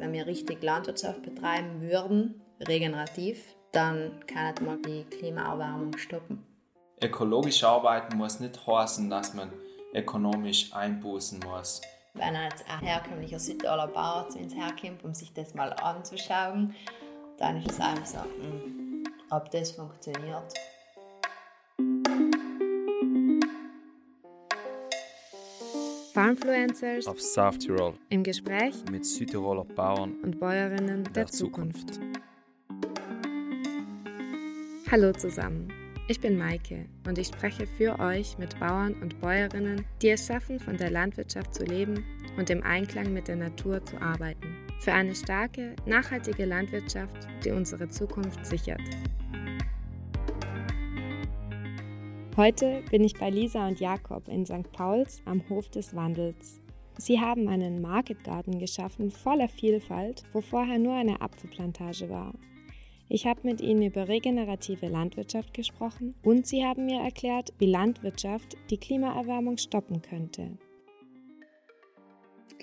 Wenn wir richtig Landwirtschaft betreiben würden, regenerativ, dann kann man die Klimaerwärmung stoppen. Ökologisch arbeiten muss nicht heißen, dass man ökonomisch einbußen muss. Wenn jetzt ein herkömmlicher Südtiroler Bauer zu uns herkommt, um sich das mal anzuschauen, dann ist es einfach so, hm, ob das funktioniert. Farmfluencers auf South Tirol im Gespräch mit Südtiroler Bauern und Bäuerinnen der, der Zukunft. Zukunft. Hallo zusammen. Ich bin Maike und ich spreche für euch mit Bauern und Bäuerinnen, die es schaffen, von der Landwirtschaft zu leben und im Einklang mit der Natur zu arbeiten. Für eine starke, nachhaltige Landwirtschaft, die unsere Zukunft sichert. Heute bin ich bei Lisa und Jakob in St. Pauls am Hof des Wandels. Sie haben einen Market Garden geschaffen voller Vielfalt, wo vorher nur eine Apfelplantage war ich habe mit ihnen über regenerative Landwirtschaft gesprochen und sie haben mir erklärt, wie Landwirtschaft die Klimaerwärmung stoppen könnte.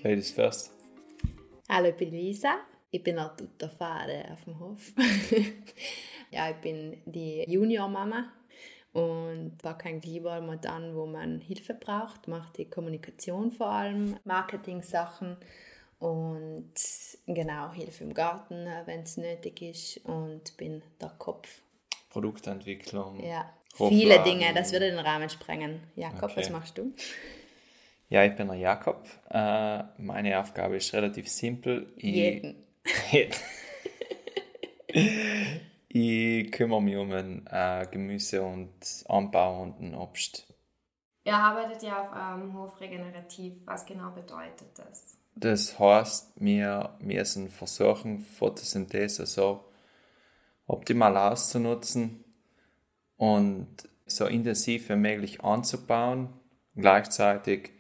Ladies first. Hallo, ich bin Lisa. Ich bin auch tutta Fahre auf dem Hof. ja, ich bin die Junior-Mama und war kein lieber mal dann, wo man Hilfe braucht, macht die Kommunikation vor allem, Marketing-Sachen und genau, hilfe im Garten, wenn es nötig ist und bin der Kopf. Produktentwicklung. Ja, viele Dinge, das würde den Rahmen sprengen. Jakob, okay. was machst du? Ja, ich bin der Jakob. Äh, meine Aufgabe ist relativ simpel. Ich, Jeden. ich kümmere mich um den äh, Gemüse und Anbau und den Obst. Ihr arbeitet ja auf eurem Hof regenerativ. Was genau bedeutet das? Das heißt, wir müssen versuchen, Photosynthese so optimal auszunutzen und so intensiv wie möglich anzubauen, gleichzeitig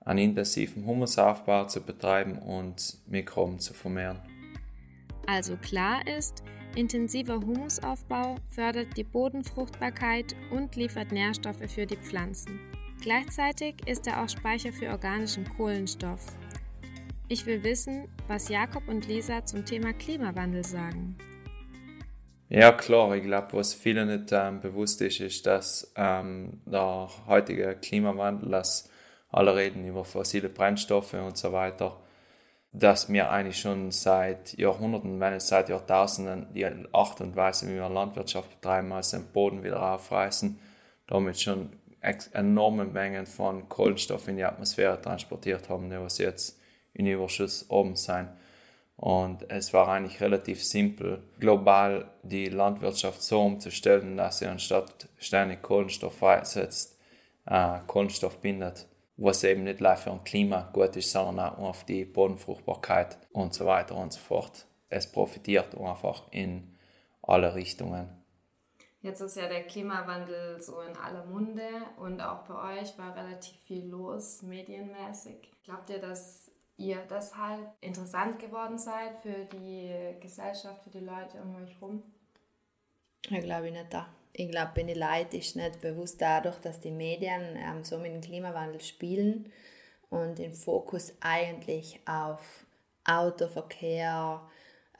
einen intensiven Humusaufbau zu betreiben und Mikroben zu vermehren. Also klar ist, intensiver Humusaufbau fördert die Bodenfruchtbarkeit und liefert Nährstoffe für die Pflanzen. Gleichzeitig ist er auch Speicher für organischen Kohlenstoff, ich will wissen, was Jakob und Lisa zum Thema Klimawandel sagen. Ja, klar. Ich glaube, was vielen nicht ähm, bewusst ist, ist, dass ähm, der heutige Klimawandel, dass alle reden über fossile Brennstoffe und so weiter, dass wir eigentlich schon seit Jahrhunderten, wenn nicht seit Jahrtausenden, die Art und Weise, wie wir Landwirtschaft betreiben, also den Boden wieder aufreißen, damit schon enorme Mengen von Kohlenstoff in die Atmosphäre transportiert haben, was jetzt in Überschuss oben sein. Und es war eigentlich relativ simpel, global die Landwirtschaft so umzustellen, dass sie anstatt ständig Kohlenstoff freisetzt, äh, Kohlenstoff bindet, was eben nicht nur für ein Klima gut ist, sondern auch auf die Bodenfruchtbarkeit und so weiter und so fort. Es profitiert einfach in alle Richtungen. Jetzt ist ja der Klimawandel so in aller Munde und auch bei euch war relativ viel los, medienmäßig. Glaubt ihr, dass ihr deshalb interessant geworden seid für die Gesellschaft, für die Leute um euch herum? Ich glaube nicht da. Ich glaube, den Leuten ist nicht bewusst dadurch, dass die Medien ähm, so mit dem Klimawandel spielen und den Fokus eigentlich auf Autoverkehr,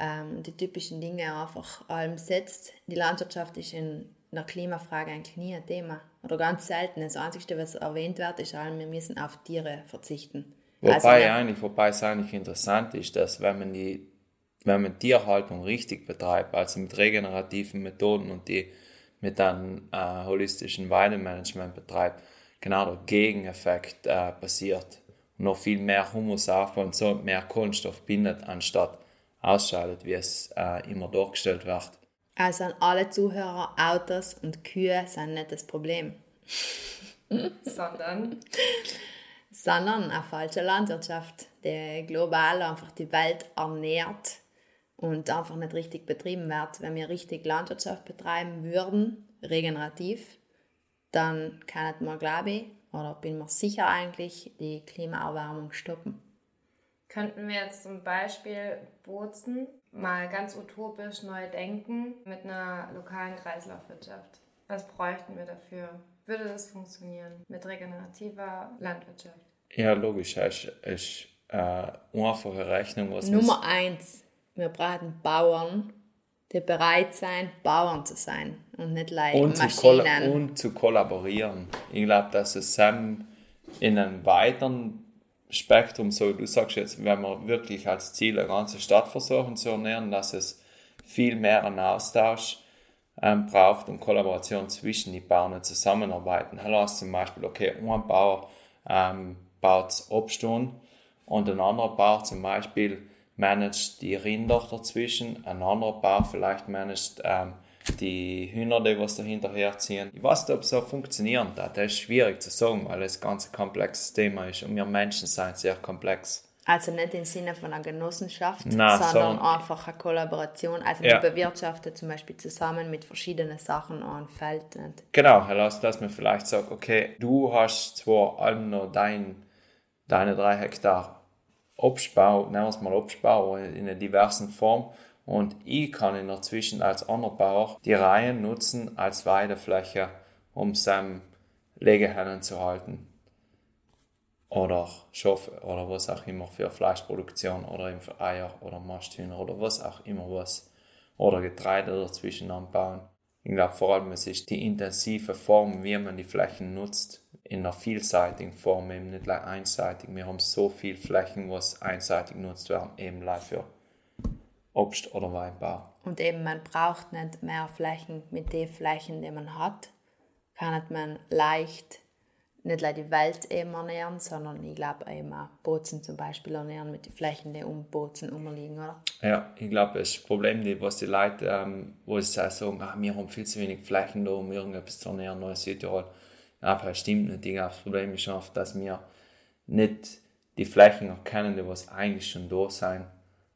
ähm, die typischen Dinge einfach allem setzt. Die Landwirtschaft ist in einer Klimafrage eigentlich nie ein Thema oder ganz selten. Das Einzige, was erwähnt wird, ist, wir müssen auf Tiere verzichten. Wobei also, eigentlich, wobei es eigentlich interessant ist, dass wenn man die, wenn man Tierhaltung richtig betreibt, also mit regenerativen Methoden und die mit einem äh, holistischen Weidemanagement betreibt, genau der Gegeneffekt äh, passiert. noch viel mehr Humus aufbaut und so mehr Kohlenstoff bindet, anstatt ausscheidet, wie es äh, immer dargestellt wird. Also an alle Zuhörer, Autos und Kühe sind nicht das Problem. Sondern sondern eine falsche Landwirtschaft, die global einfach die Welt ernährt und einfach nicht richtig betrieben wird. Wenn wir richtig Landwirtschaft betreiben würden, regenerativ, dann kann man, glaube ich, oder bin mir sicher eigentlich, die Klimaerwärmung stoppen. Könnten wir jetzt zum Beispiel Bozen mal ganz utopisch neu denken mit einer lokalen Kreislaufwirtschaft? Was bräuchten wir dafür? Würde das funktionieren mit regenerativer Landwirtschaft? Ja, logisch. Es ist äh, einfache Rechnung. Was Nummer eins, wir brauchen Bauern, die bereit sein, Bauern zu sein und nicht leider und Maschinen. Zu und zu kollaborieren. Ich glaube, dass es in einem weiteren Spektrum, so du sagst jetzt, wenn wir wirklich als Ziel eine ganze Stadt versuchen zu ernähren, dass es viel mehr einen Austausch ähm, braucht und Kollaboration zwischen den Bauern zusammenarbeiten. Hallo, zum Beispiel, okay, ein Bauer ähm, baut Obst und ein anderer Bauer zum Beispiel managt die Rinder dazwischen, ein anderer Bauer vielleicht managt ähm, die Hühner, die was dahinter herziehen. Ich weiß nicht, ob es so funktionieren darf. Das ist schwierig zu sagen, weil es ein ganz komplexes Thema ist und wir Menschen sind sehr komplex. Also nicht im Sinne von einer Genossenschaft, Nein, sondern so einfach eine Kollaboration. Also ja. man bewirtschaftet zum Beispiel zusammen mit verschiedenen Sachen ein Feld. Nicht? Genau, dass, dass man vielleicht sagt, okay, du hast zwar allen noch dein, deine drei Hektar Obstbau, nennen wir es mal Obstbau in einer diversen Form. Und ich kann in der Zwischen als Anbauer die Reihen nutzen als Weidefläche, um seine Legehennen zu halten. Oder Schafe oder was auch immer für Fleischproduktion oder für Eier oder Masthühner oder was auch immer was. Oder Getreide dazwischen anbauen. Ich glaube vor allem es ist die intensive Form, wie man die Flächen nutzt, in einer vielseitigen Form, eben nicht einseitig. Wir haben so viele Flächen, was einseitig genutzt werden, eben für Obst- oder Weinbau. Und eben man braucht nicht mehr Flächen mit den Flächen, die man hat, kann man leicht nicht nur die Welt eben ernähren, sondern ich glaube eben auch Bozen zum Beispiel ernähren mit den Flächen, die um Bozen umliegen, oder? Ja, ich glaube, das Problem, was die Leute, ähm, wo sie sagen, ah, wir haben viel zu wenig Flächen da, um irgendetwas zu ernähren, in Südtirol. Ja, das stimmt nicht. Ich glaube, das Problem ist oft, dass wir nicht die Flächen erkennen, die was eigentlich schon da sind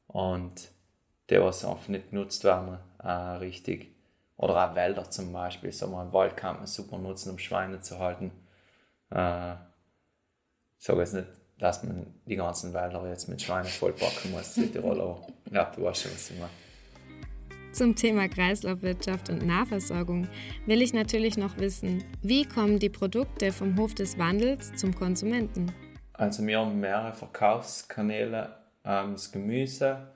und die was einfach nicht genutzt werden, äh, richtig. Oder auch Wälder zum Beispiel. So, ein Wald kann man super nutzen, um Schweine zu halten äh, ich sage jetzt nicht, dass man die ganzen Wälder jetzt mit Schweinen vollpacken muss, Südtirol, aber ja, du weißt schon, was ich meine. Zum Thema Kreislaufwirtschaft und Nahversorgung will ich natürlich noch wissen, wie kommen die Produkte vom Hof des Wandels zum Konsumenten? Also wir haben mehrere Verkaufskanäle. Ähm, das Gemüse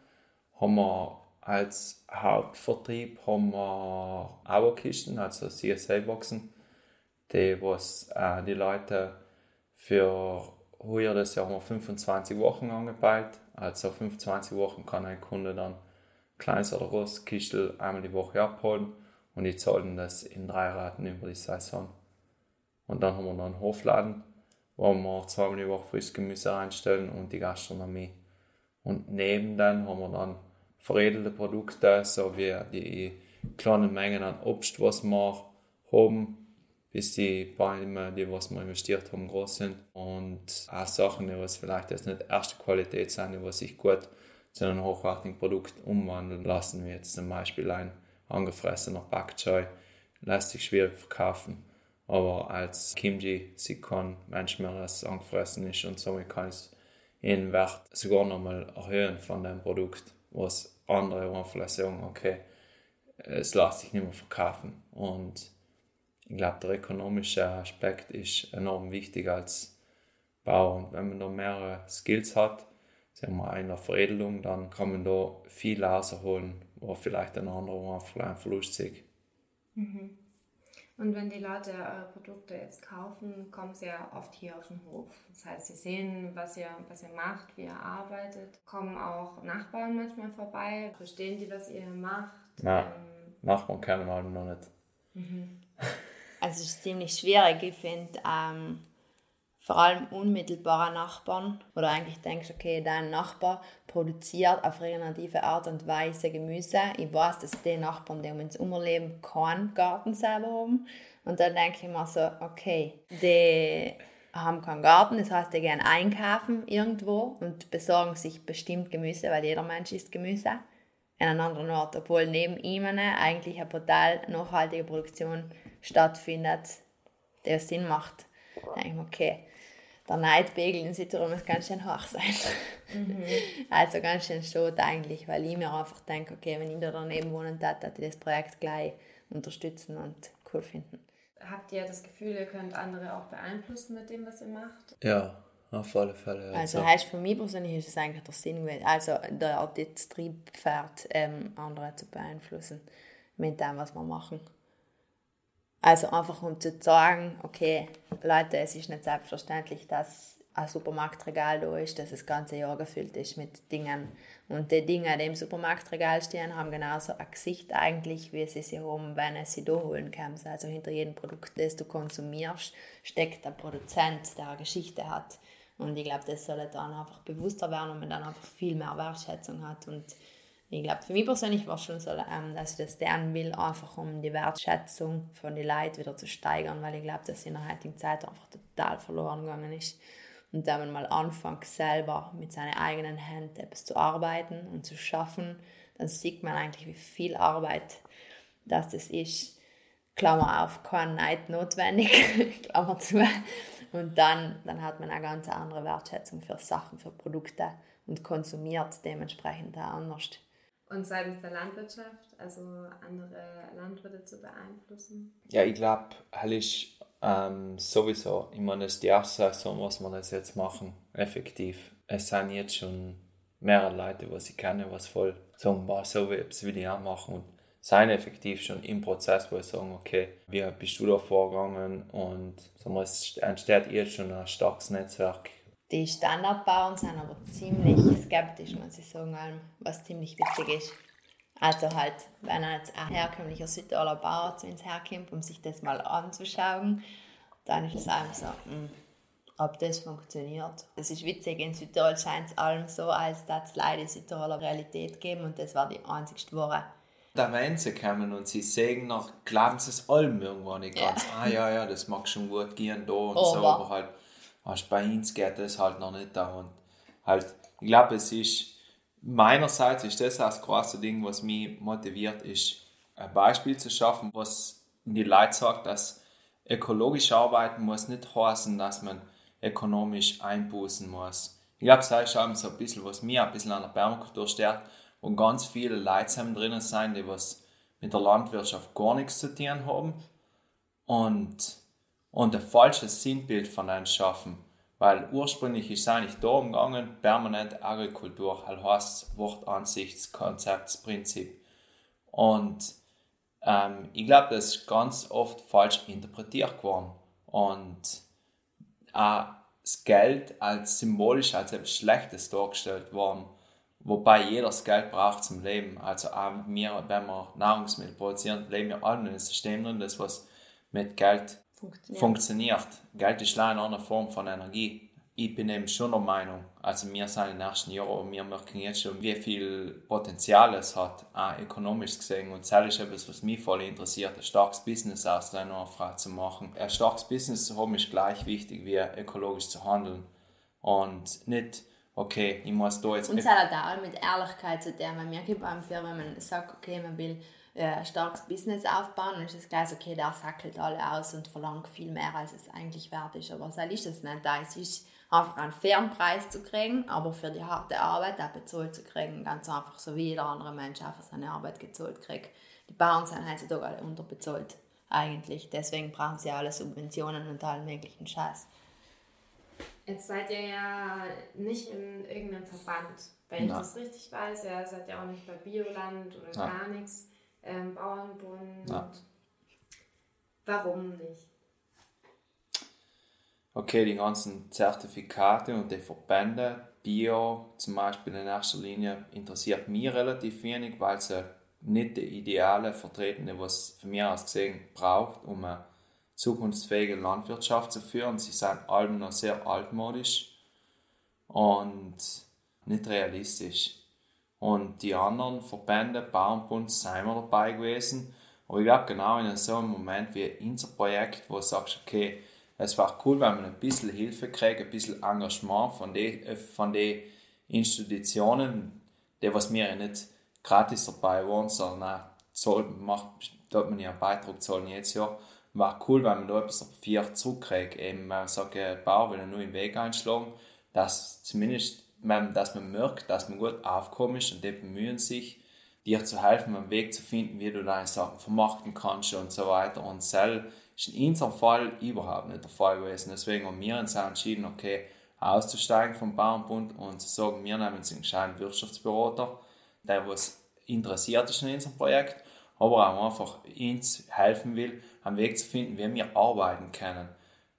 haben wir als Hauptvertrieb haben wir Auerkisten, also CSA-Boxen die was äh, die Leute für heuer das Jahr haben wir 25 Wochen angepeilt. Also 25 Wochen kann ein Kunde dann kleines oder großes Kistel einmal die Woche abholen und die zahlen das in drei Raten über die Saison. Und dann haben wir noch einen Hofladen, wo wir zweimal die Woche frisches Gemüse reinstellen und die Gastronomie. Und neben dann haben wir dann veredelte Produkte, so wie die kleinen Mengen an Obst, was wir haben, bis die Bäume, die was wir investiert haben, groß sind. Und auch Sachen, die was vielleicht jetzt nicht erste Qualität sind, die sich gut zu einem hochwertigen Produkt umwandeln lassen, wie jetzt zum Beispiel ein angefressener Bok lässt sich schwierig verkaufen. Aber als Kimchi sieht kann manchmal, dass es angefressen ist und somit kann es den Wert sogar nochmal erhöhen von dem Produkt, was andere einfach sagen, okay, es lässt sich nicht mehr verkaufen. Und ich glaube, der ökonomische Aspekt ist enorm wichtig als Bauer. Und wenn man da mehrere Skills hat, sagen wir einer Veredelung, dann kann man da viel rausholen, wo vielleicht ein anderer einfach einen Verlust sieht. Mhm. Und wenn die Leute eure Produkte jetzt kaufen, kommen sie ja oft hier auf den Hof. Das heißt, sie sehen, was ihr, was ihr macht, wie ihr arbeitet. Kommen auch Nachbarn manchmal vorbei? Verstehen die, was ihr macht? Nein, ähm, Nachbarn kennen wir noch nicht. Mhm. Also es ist ziemlich schwierig. Ich finde, ähm, vor allem unmittelbare Nachbarn, oder eigentlich denkst, okay, dein Nachbar produziert auf regenerative Art und Weise Gemüse. Ich weiß, dass die Nachbarn, die um uns umleben, keinen Garten selber haben. Und dann denke ich mir so, okay, die haben keinen Garten, das heißt, die gehen einkaufen irgendwo und besorgen sich bestimmt Gemüse, weil jeder Mensch isst Gemüse in einem anderen Ort, obwohl neben ihm eine eigentlich eine total nachhaltige Produktion stattfindet, der Sinn macht. Da denke ich mir, okay, der Neidpegel in Südtirol muss ganz schön hoch sein. Mhm. Also ganz schön schade eigentlich, weil ich mir einfach denke, okay, wenn ich da daneben wohnen würde, würde ich das Projekt gleich unterstützen und cool finden. Habt ihr das Gefühl, ihr könnt andere auch beeinflussen mit dem, was ihr macht? Ja, auf alle Fälle. Also, also heißt für mich persönlich ist es eigentlich der Sinn gewesen, also der Triebpferd ähm, andere zu beeinflussen mit dem, was wir machen. Also einfach um zu sagen, okay, Leute, es ist nicht selbstverständlich, dass ein Supermarktregal da ist, dass das ganze Jahr gefüllt ist mit Dingen. Und die Dinge, die im Supermarktregal stehen, haben genauso ein Gesicht eigentlich, wie sie sie haben, wenn sie da holen kannst. Also hinter jedem Produkt, das du konsumierst, steckt der Produzent, der eine Geschichte hat. Und ich glaube, das soll dann einfach bewusster werden und man dann einfach viel mehr Wertschätzung hat. Und ich glaube, für mich persönlich war es schon so, ähm, dass ich das lernen will, einfach um die Wertschätzung von den Leuten wieder zu steigern, weil ich glaube, dass in der heutigen Zeit einfach total verloren gegangen ist. Und wenn man mal anfängt, selber mit seinen eigenen Händen etwas zu arbeiten und zu schaffen, dann sieht man eigentlich, wie viel Arbeit das, ist. Klammer auf, kein Neid notwendig, Klammer zu. Und dann, dann hat man eine ganz andere Wertschätzung für Sachen, für Produkte und konsumiert dementsprechend auch anders. Und seitens der Landwirtschaft, also andere Landwirte zu beeinflussen? Ja, ich glaube, halt ist ähm, sowieso, ich meine, das ist die erste Saison, was wir das jetzt machen, effektiv. Es sind jetzt schon mehrere Leute, die ich kenne, was voll sagen, boah, so will ich auch machen. Und sind effektiv schon im Prozess, wo ich sagen, okay, wie bist du da vorgegangen und so es entsteht jetzt schon ein starkes Netzwerk. Die Standardbauern sind aber ziemlich skeptisch, muss ich sagen, was ziemlich witzig ist. Also halt, wenn jetzt ein herkömmlicher Südtiroler Bauer zu uns herkommt, um sich das mal anzuschauen, dann ist es einfach so, mh, hm, ob das funktioniert. Es ist witzig, in Südtirol scheint es allem so, als dass es leider Südtiroler Realität geben und das war die einzigste Woche. Da wenn sie kommen und sie sehen noch, glauben sie es allem irgendwo nicht ganz. Ja. Ah ja, ja, das mag schon gut gehen da und aber. so, aber halt, bei uns geht das halt noch nicht da und halt, ich glaube, es ist meinerseits ist das das große Ding, was mich motiviert, ist ein Beispiel zu schaffen, was die Leute sagt, dass ökologisch arbeiten muss nicht heißen, dass man ökonomisch einbußen muss. Ich glaube, das ist auch so ein bisschen, was mir ein bisschen an der Permakultur stört, wo ganz viele Leute drinnen sein, die was mit der Landwirtschaft gar nichts zu tun haben und, und ein falsches Sinnbild von einem schaffen. Weil ursprünglich ist es eigentlich darum gegangen, permanente Agrikultur, halt heißt Wortansichtskonzeptsprinzip. Und ähm, ich glaube, das ist ganz oft falsch interpretiert worden. Und auch das Geld als symbolisch als etwas Schlechtes dargestellt worden, wobei jeder das Geld braucht zum Leben. Also auch wir, wenn wir Nahrungsmittel produzieren, leben wir alle in einem System drin, das was mit Geld funktioniert. funktioniert. Geld ist leider eine Form von Energie. Ich bin eben schon der Meinung, also wir sind in den ersten Jahren, wir merken jetzt schon, wie viel Potenzial es hat, auch ökonomisch gesehen. Und das ist etwas, was mich voll interessiert, ein starkes Business aus deiner Frau zu machen. Ein starkes Business zu haben ist gleich wichtig, wie ökologisch zu handeln. Und nicht, okay, ich muss da jetzt... Und es hat auch mit Ehrlichkeit zu tun, weil mir gibt es wenn man sagt, okay, man will äh, starkes Business aufbauen, dann ist es gleich okay, der sackelt alle aus und verlangt viel mehr, als es eigentlich wert ist. Aber so ist es nicht. Da ist einfach einen fairen Preis zu kriegen, aber für die harte Arbeit auch bezahlt zu kriegen, ganz einfach so wie jeder andere Mensch einfach seine Arbeit gezahlt kriegt. Die Bauern sind heutzutage alle unterbezahlt eigentlich, deswegen brauchen sie alle Subventionen und allen möglichen Scheiß. Jetzt seid ihr ja nicht in irgendeinem Verband. Wenn ich das richtig weiß, ja, seid ihr auch nicht bei Bioland oder ja. gar nichts ähm, Bauernbund. Ja. Warum nicht? Okay, die ganzen Zertifikate und die Verbände, Bio zum Beispiel in erster Linie, interessiert mich relativ wenig, weil sie nicht die Ideale vertreten, die was für mich aus gesehen braucht, um eine zukunftsfähige Landwirtschaft zu führen. Sie sind alle noch sehr altmodisch und nicht realistisch. Und die anderen Verbände, Bauernbund, sind wir dabei gewesen. Aber ich glaube, genau in so einem Moment wie unser Projekt, wo du sagst, okay, es war cool, wenn man ein bisschen Hilfe kriegt, ein bisschen Engagement von den äh, von den Institutionen, die was mir ja nicht gratis dabei waren, sondern auch soll, macht, dort man ja einen Beitrag zahlen jetzt ja. War cool, wenn man da etwas auf vier zurückkriegt. Eben, man sagt, Bauer will nur im Weg einschlagen, dass zumindest dass man merkt, dass man gut aufkommen ist und die bemühen sich, dir zu helfen, einen Weg zu finden, wie du deine Sachen vermarkten kannst und so weiter. Und Cell ist in unserem Fall überhaupt nicht der Fall gewesen. Deswegen haben wir uns entschieden, okay, auszusteigen vom Bauernbund und zu sagen, wir nehmen uns einen gescheiten Wirtschaftsberater, der was interessiert ist in unserem Projekt, aber auch einfach uns helfen will, einen Weg zu finden, wie wir arbeiten können.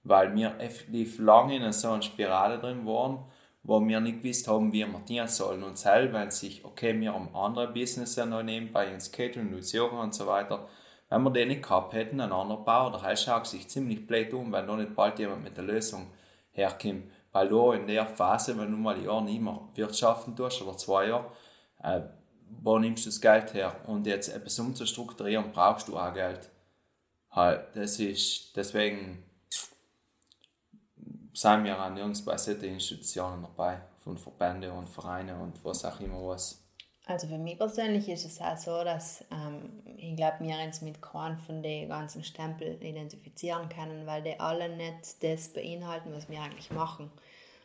Weil wir effektiv lange in so einer Spirale drin waren, wo wir nicht gewusst haben, wie wir dienen sollen. Und selbst wenn sich, okay, wir haben andere Business noch nebenbei, ins Catering, Yoga und so weiter, wenn wir den nicht gehabt hätten, einen anderen Bauer, der schaut sich ziemlich blöd um, wenn da nicht bald jemand mit der Lösung herkommt. Weil da in der Phase, wenn du mal ein Jahr nicht mehr wirtschaften tust, oder zwei Jahre, äh, wo nimmst du das Geld her? Und jetzt etwas umzustrukturieren, brauchst du auch Geld. Halt, das ist, deswegen sind wir auch nirgends bei solchen Institutionen dabei, von Verbände und Vereine und was auch immer was. Also für mich persönlich ist es auch so, dass ähm, ich glaube, wir uns mit keinem von den ganzen Stempel identifizieren können, weil die alle nicht das beinhalten, was wir eigentlich machen.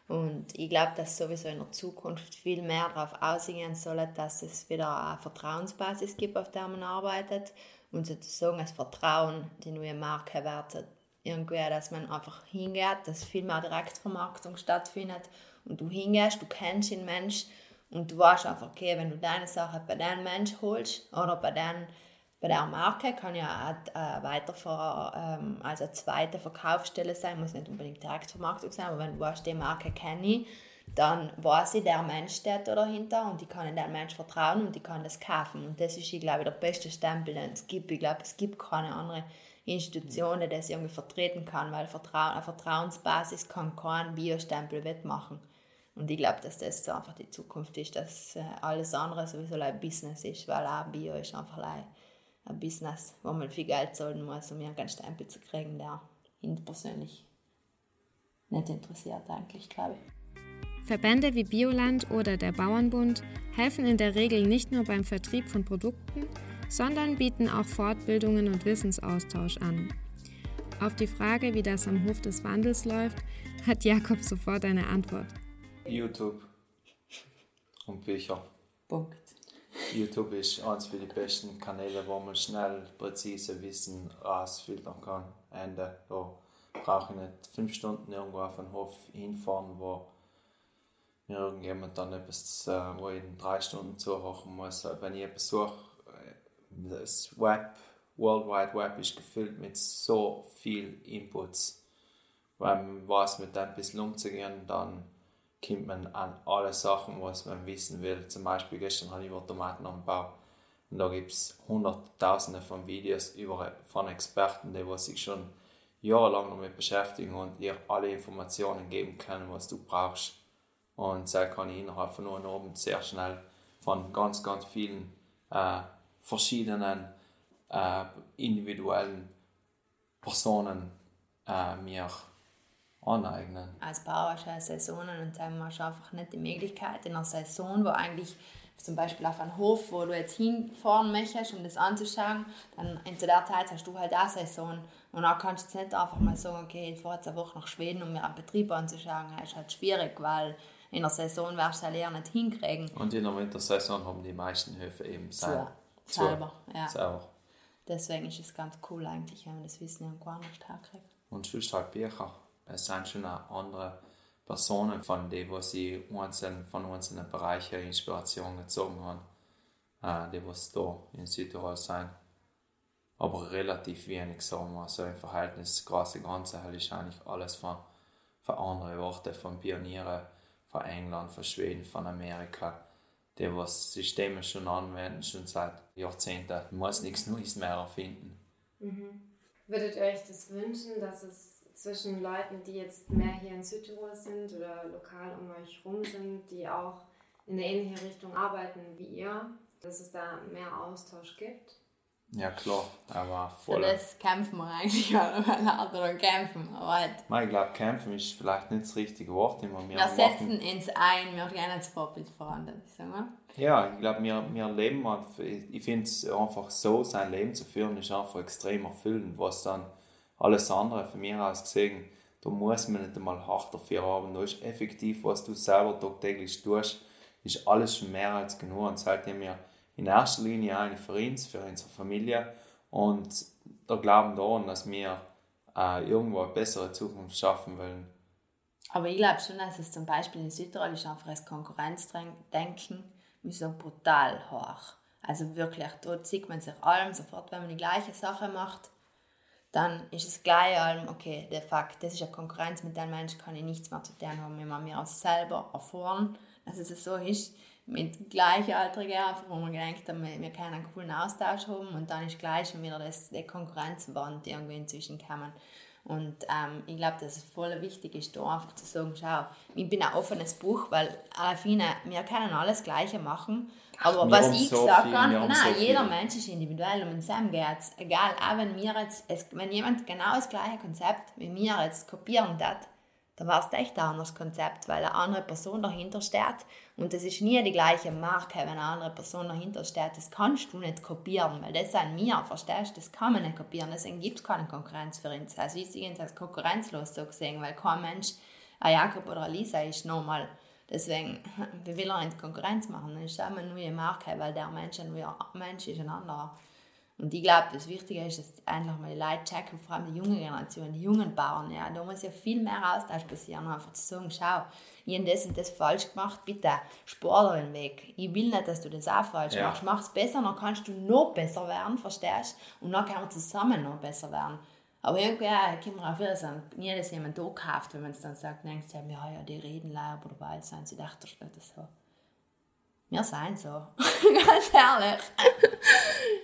Und ich glaube, dass sowieso in der Zukunft viel mehr darauf ausgehen soll, dass es wieder eine Vertrauensbasis gibt, auf der man arbeitet und sozusagen das Vertrauen die neue Marke wertet. Irgendwie, dass man einfach hingeht, dass viel mehr Direktvermarktung stattfindet und du hingehst, du kennst den Mensch und du weißt einfach, okay, wenn du deine Sache bei dem Mensch holst oder bei, den, bei der Marke, kann ja auch äh, weiter für, ähm, also eine zweite Verkaufsstelle sein, muss nicht unbedingt Direktvermarktung sein, aber wenn du weißt, die Marke kenne ich, dann weiß ich, der Mensch steht da dahinter und ich kann in den Mensch vertrauen und ich kann das kaufen. Und das ist, ich glaube, der beste Stempel, den es gibt. Ich glaube, es gibt keine andere Institution, die das irgendwie vertreten kann, weil Vertrau eine Vertrauensbasis kann kein Biostempel wettmachen. Und ich glaube, dass das einfach die Zukunft ist, dass äh, alles andere sowieso ein Business ist, weil auch Bio ist einfach ein Business, wo man viel Geld zahlen muss, um irgendeinen Stempel zu kriegen, der ihn persönlich nicht interessiert eigentlich, glaube ich. Verbände wie Bioland oder der Bauernbund helfen in der Regel nicht nur beim Vertrieb von Produkten, sondern bieten auch Fortbildungen und Wissensaustausch an. Auf die Frage, wie das am Hof des Wandels läuft, hat Jakob sofort eine Antwort. YouTube und Bücher. Punkt. YouTube ist eines die besten Kanäle, wo man schnell präzise Wissen rausfiltern kann. Ende. Da brauche ich nicht fünf Stunden irgendwo auf den Hof hinfahren, wo mir irgendjemand dann etwas, äh, wo ich in drei Stunden zuhören muss. Wenn ich etwas suche, das Web, World Wide Web ist gefüllt mit so viel Inputs. Wenn man weiß, mit dem bisschen umzugehen, dann kommt man an alle Sachen, was man wissen will. Zum Beispiel gestern habe ich über Tomaten angebaut und da gibt es hunderttausende von Videos über, von Experten, die sich schon jahrelang damit beschäftigen und dir alle Informationen geben können, was du brauchst. Und so kann ich innerhalb von nur oben sehr schnell von ganz, ganz vielen äh, verschiedenen äh, individuellen Personen äh, mir aneignen. Als Bauer hast du Saisonen und dann hast du einfach nicht die Möglichkeit in einer Saison, wo eigentlich zum Beispiel auf einem Hof, wo du jetzt hinfahren möchtest, um das anzuschauen, dann in der Zeit hast du halt auch Saison. Und dann kannst du jetzt nicht einfach mal sagen, okay, ich fahre jetzt eine Woche nach Schweden, um mir einen Betrieb anzuschauen. Das ist halt schwierig, weil in der Saison wirst du halt eher nicht hinkriegen. Und in der Wintersaison haben die meisten Höfe eben selber. Selber, ja. Selber. Deswegen ist es ganz cool eigentlich, wenn man das Wissen irgendwo anders herkriegt. Und sonst halt Bücher es sind schon auch andere Personen, von denen wo sie einzeln, von einzelnen Bereichen Inspiration gezogen haben, äh, die was da in Südtirol sind. Aber relativ wenig, sagen wir, so im Verhältnis große Ganze ist eigentlich alles von, von anderen Orten, von Pionieren, von England, von Schweden, von Amerika, die was Systeme schon anwenden, schon seit Jahrzehnten. Muss nichts Neues mehr erfinden. Mhm. Würdet ihr euch das wünschen, dass es zwischen Leuten, die jetzt mehr hier in Südtirol sind oder lokal um euch rum sind, die auch in eine ähnliche Richtung arbeiten wie ihr, dass es da mehr Austausch gibt? Ja klar, aber voll. Für das kämpfen wir eigentlich oder kämpfen, aber halt. Ich glaube, kämpfen ist vielleicht nicht das richtige Wort immer. Wir, wir setzen ins ein, wir gehen als Vorbild voran, sagen wir. Ja, ich glaube, wir, wir leben, ich finde es einfach so, sein Leben zu führen, ist einfach extrem erfüllend, was dann alles andere von mir aus gesehen, da muss man nicht einmal hart dafür haben. Da ist effektiv, was du selber tagtäglich tust, ist alles schon mehr als genug. Und seitdem wir in erster Linie eine für uns, für unsere Familie und da glauben daran, dass wir äh, irgendwo eine bessere Zukunft schaffen wollen. Aber ich glaube schon, dass es zum Beispiel in Südtirol ist einfach das Konkurrenzdenken so brutal hoch. Also wirklich, dort sieht man sich allem sofort, wenn man die gleiche Sache macht, dann ist es gleich allem, okay, der Fakt, das ist eine Konkurrenz, mit dem Menschen kann ich nichts mehr zu tun haben, wenn man mir auch selber erfahren, dass es so ist, mit Gleichaltrigen, einfach, wo man gedacht haben, wir können einen coolen Austausch haben und dann ist gleich schon wieder das, die Konkurrenzwand irgendwie inzwischen gekommen. Und ähm, ich glaube, dass es voll wichtig ist, da einfach zu sagen, schau, ich bin ein offenes Buch, weil Alafine, wir können alles Gleiche machen, aber wir was ich so sagen kann, nein, so jeder viel. Mensch ist individuell und mit dem geht es, egal, auch wenn wir jetzt, es, wenn jemand genau das gleiche Konzept wie wir jetzt kopieren hat, dann war es echt ein anderes Konzept, weil eine andere Person dahinter steht und es ist nie die gleiche Marke, wenn eine andere Person dahinter steht. Das kannst du nicht kopieren, weil das sind wir, verstehst du? Das kann man nicht kopieren, deswegen gibt es keine Konkurrenz für uns. Also ich sehe uns als konkurrenzlos so gesehen, weil kein Mensch, ein Jakob oder eine Lisa ist normal. Deswegen, wie will er nicht Konkurrenz machen? Dann ist immer eine neue Marke, weil der Mensch ein Mensch ist ein anderer. Und ich glaube, das Wichtige ist, dass einfach mal die Leute checken, vor allem die junge Generation, die jungen Bauern, ja, da muss ja viel mehr Austausch passieren, einfach zu sagen, schau, ich habe das und das falsch gemacht, bitte, spar den Weg. Ich will nicht, dass du das auch falsch ja. machst. Mach es besser, dann kannst du noch besser werden, verstehst du? Und dann können wir zusammen noch besser werden. Aber irgendwie ja, kann man auch wieder sagen, nie, dass jemand da kauft, wenn man es dann sagt, denkst du, ja, ja, die reden laut oder bald sind sie, dachte ich nicht so. Wir sind so. Ganz ehrlich.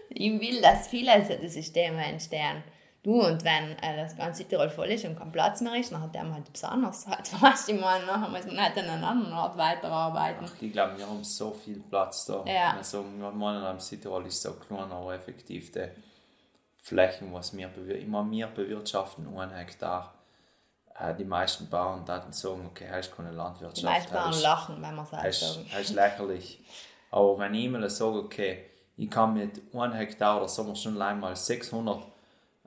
ich will, dass viele solche Systeme entstehen. Du, und wenn äh, das ganze Tirol voll ist und kein Platz mehr ist, dann hat der halt besonders. Halt, weißt du, ich meine, nachher muss man halt an einer anderen Art weiterarbeiten. Ach, ich glaube, wir haben so viel Platz da. Ja. Also, wir meinen, am Südtirol ist so klein, aber effektiv die Flächen, was wir, immer wir bewirtschaften, ein Hektar die meisten Bauern dann sagen, okay, das ist keine Landwirtschaft. Die meisten Bauern lachen, wenn man sagt. Das ist, lächerlich. Aber wenn ich mir sage, okay, ich kann mit 1 Hektar oder sagen wir schon einmal 600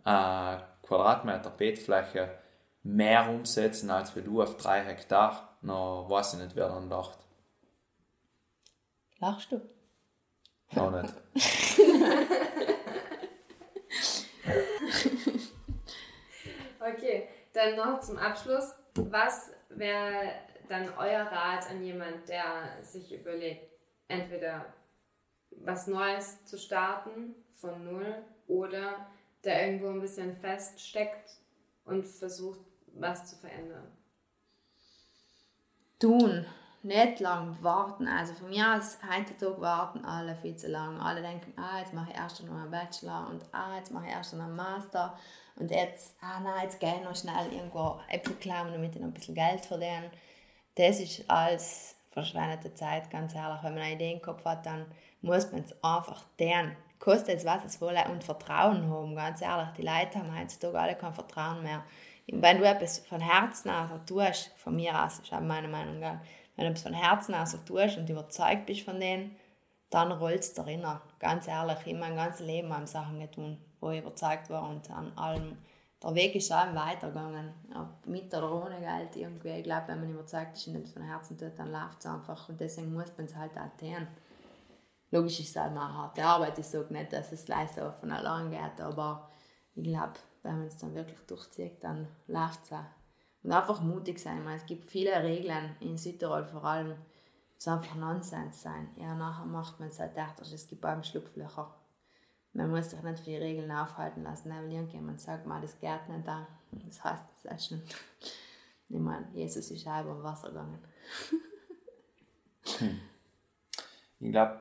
äh, Quadratmeter Beetfläche mehr umsetzen, als wir du auf 3 Hektar, dann weiß ich nicht, wer dann lacht. Lachst du? Noch nicht. okay. Dann noch zum Abschluss, was wäre dann euer Rat an jemand, der sich überlegt, entweder was Neues zu starten von null oder der irgendwo ein bisschen feststeckt und versucht, was zu verändern? Tun, nicht lang warten. Also von mir aus, heutzutage warten alle viel zu lang. Alle denken, ah, jetzt mache ich erst noch einen Bachelor und ah, jetzt mache ich erst noch einen Master und jetzt, ah nein, jetzt gehe ich noch schnell irgendwo Äpfel klauen, damit ich noch ein bisschen Geld verdiene. Das ist alles verschwendete Zeit, ganz ehrlich. Wenn man eine Idee im Kopf hat, dann muss man es einfach tun. Kostet es, was es wolle und Vertrauen haben, ganz ehrlich. Die Leute haben heutzutage alle kein Vertrauen mehr. Wenn du etwas von Herzen aus tust, von mir aus, ist auch meine Meinung, gell? wenn du etwas von Herzen aus tust und überzeugt bist von denen, dann rollt es darin. Ganz ehrlich, ich mein ganzes Leben habe Sachen getan, wo ich überzeugt war und an allem. Der Weg ist auch weitergegangen. Mit oder ohne Geld irgendwie. Ich glaube, wenn man überzeugt ist und es von Herzen tut, dann läuft es einfach. Und deswegen muss man es halt auch tun. Logisch ist es halt mal harte Arbeit. Ich sage nicht, dass es gleich von allein geht, aber ich glaube, wenn man es dann wirklich durchzieht, dann läuft es auch. Und einfach mutig sein. Meine, es gibt viele Regeln in Südtirol vor allem. Es einfach Nonsens sein. Ja, nachher macht man es halt echt, es gibt einem Schlupflöcher man muss sich nicht für die Regeln aufhalten lassen. Weil irgendjemand sagt mal, das nicht da. Das heißt, das ist schon. Ich meine, Jesus ist auch über Wasser gegangen. hm. Ich glaube,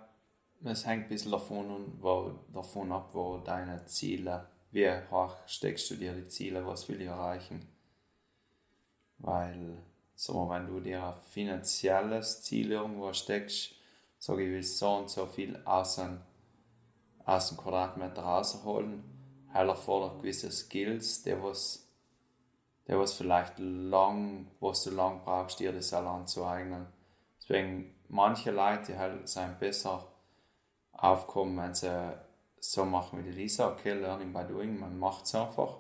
es hängt ein bisschen davon, wo, davon ab, wo deine Ziele, wie hoch steckst du dir die Ziele, was will ich erreichen. Weil, so, wenn du dir ein finanzielles Ziel irgendwo steckst, sage ich, will so und so viel außen aus dem Quadratmeter rausholen. Heil erfordert gewisse Skills, die was, die was vielleicht lang, was du lang brauchst, dir das auch anzueignen. Deswegen, manche Leute halt sind besser aufkommen, wenn sie so machen wie die Lisa, okay, Learning by Doing, man macht es einfach.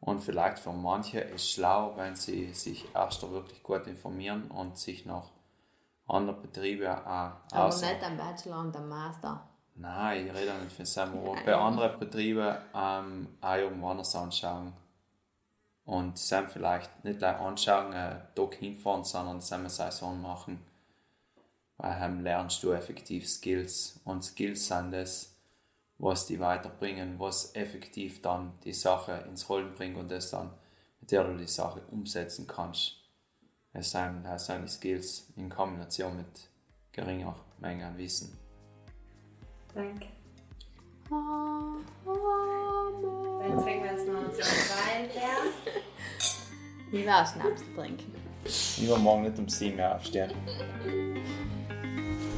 Und vielleicht für manche ist es schlau, wenn sie sich erst wirklich gut informieren und sich noch andere Betriebe auch Aber nicht am Bachelor und am Master. Nein, ich rede nicht von Sam, aber bei anderen Betrieben ähm, auch irgendwo anders anschauen und dann vielleicht nicht gleich anschauen, äh, dort hinfahren, sondern dann eine Saison machen. Weil dann lernst du effektiv Skills und Skills sind das, was die weiterbringen, was effektiv dann die Sache ins Rollen bringt und das dann, mit der du die Sache umsetzen kannst. Es sind, es sind die Skills in Kombination mit geringer Menge an Wissen. Danke. Dann trinken wir jetzt noch einen Wein leer. Lieber Schnaps trinken. Lieber morgen nicht um 7 Uhr aufstehen.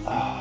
Ah.